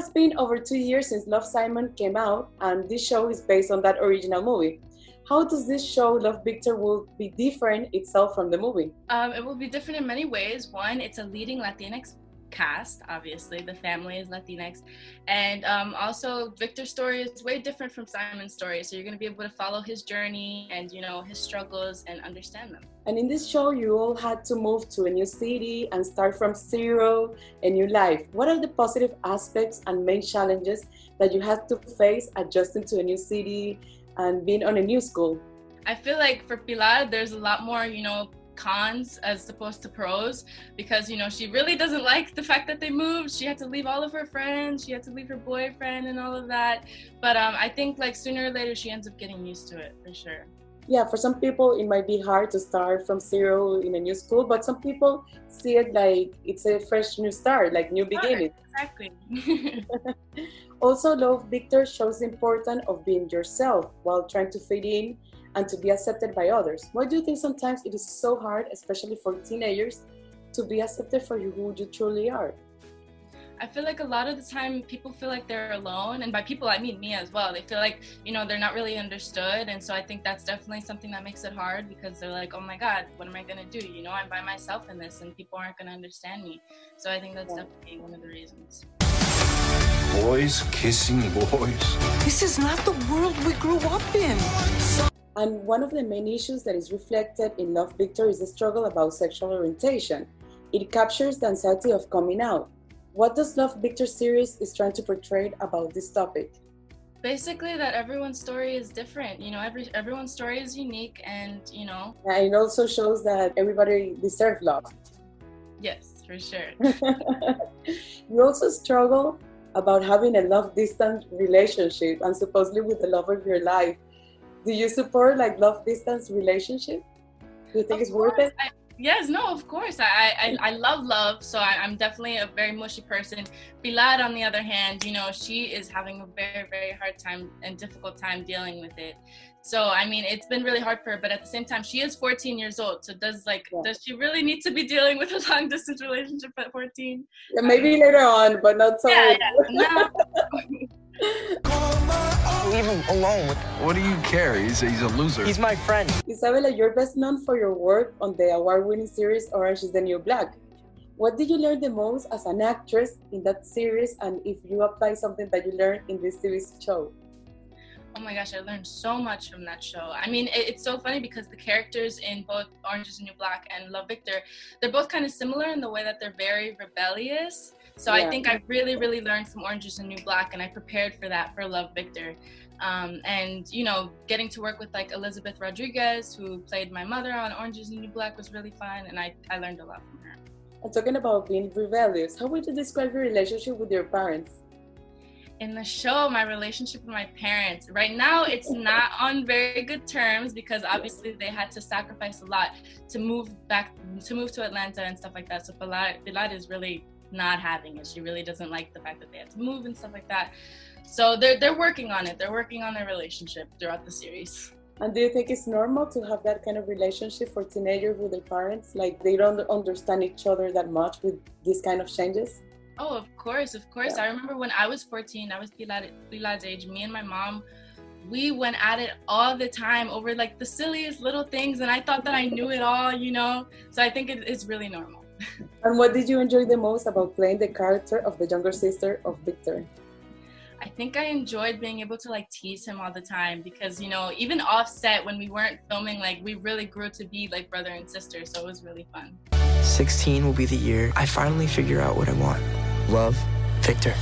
has been over two years since Love Simon came out, and this show is based on that original movie. How does this show, Love Victor, will be different itself from the movie? Um, it will be different in many ways. One, it's a leading Latinx cast obviously. The family is latinx. And um, also victor's story is way different from simon's story so you're going to be able to follow his journey and you know his struggles and understand them. And in this show you all had to move to a new city and start from zero a new life. What are the positive aspects and main challenges that you had to face adjusting to a new city and being on a new school? I feel like for Pilar, there's a lot more, you know, cons as opposed to pros because you know she really doesn't like the fact that they moved. She had to leave all of her friends. She had to leave her boyfriend and all of that. But um, i think like sooner or later she ends up getting used to it for sure. Yeah for some people it might be hard to start from zero in a new school but some people see it like it's a fresh new start like new beginning. exactly. Also love victor shows the importance of being yourself while trying to fit in and to be accepted by others. Why do you think sometimes it is so hard, especially for teenagers, to be accepted for you who you truly are? I feel like a lot of the time people feel like they're alone, and by people I mean me as well. They feel like you know they're not really understood, and so I think that's definitely something that makes it hard because they're like, oh my god, what am I gonna do? You know, I'm by myself in this, and people aren't gonna understand me. So I think that's yeah. definitely one of the reasons. Boys kissing boys. This is not the world we grew up in. And one of the main issues that is reflected in Love Victor is the struggle about sexual orientation. It captures the anxiety of coming out. What does Love Victor series is trying to portray about this topic? Basically, that everyone's story is different. You know, every everyone's story is unique, and you know. And it also shows that everybody deserves love. Yes, for sure. you also struggle about having a love distance relationship and supposedly with the love of your life do you support like love distance relationship? Do you think of it's course. worth it? I, yes, no, of course. I, I, I love love, so I, am definitely a very mushy person. Pilar, on the other hand, you know, she is having a very, very hard time and difficult time dealing with it. So I mean, it's been really hard for her, but at the same time, she is 14 years old. So does like, yeah. does she really need to be dealing with a long distance relationship at 14? Yeah, maybe um, later on, but not so. Yeah, yeah. Leave him alone. What do you care? He's, he's a loser. He's my friend. Isabella, you're best known for your work on the award-winning series Orange is the New Black. What did you learn the most as an actress in that series, and if you apply something that you learned in this TV show? Oh my gosh, I learned so much from that show. I mean, it, it's so funny because the characters in both Orange is the New Black and Love Victor, they're both kind of similar in the way that they're very rebellious so yeah. I think I really, really learned from Orange is the New Black, and I prepared for that for Love Victor. Um, and you know, getting to work with like Elizabeth Rodriguez, who played my mother on Orange is the New Black, was really fun, and I, I learned a lot from her. And talking about being rebellious, how would you describe your relationship with your parents? in the show my relationship with my parents right now it's not on very good terms because obviously they had to sacrifice a lot to move back to move to atlanta and stuff like that so pilar, pilar is really not having it. She really doesn't like the fact that they had to move and stuff like that. So they're they're working on it. They're working on their relationship throughout the series. And do you think it's normal to have that kind of relationship for teenagers with their parents? Like they don't understand each other that much with these kind of changes? Oh, of course, of course. Yeah. I remember when I was 14, I was Pilar's age, me and my mom, we went at it all the time over like the silliest little things. And I thought that I knew it all, you know? So I think it is really normal and what did you enjoy the most about playing the character of the younger sister of Victor? I think I enjoyed being able to like tease him all the time because you know even offset when we weren't filming like we really grew to be like brother and sister so it was really fun. 16 will be the year I finally figure out what I want. Love, Victor.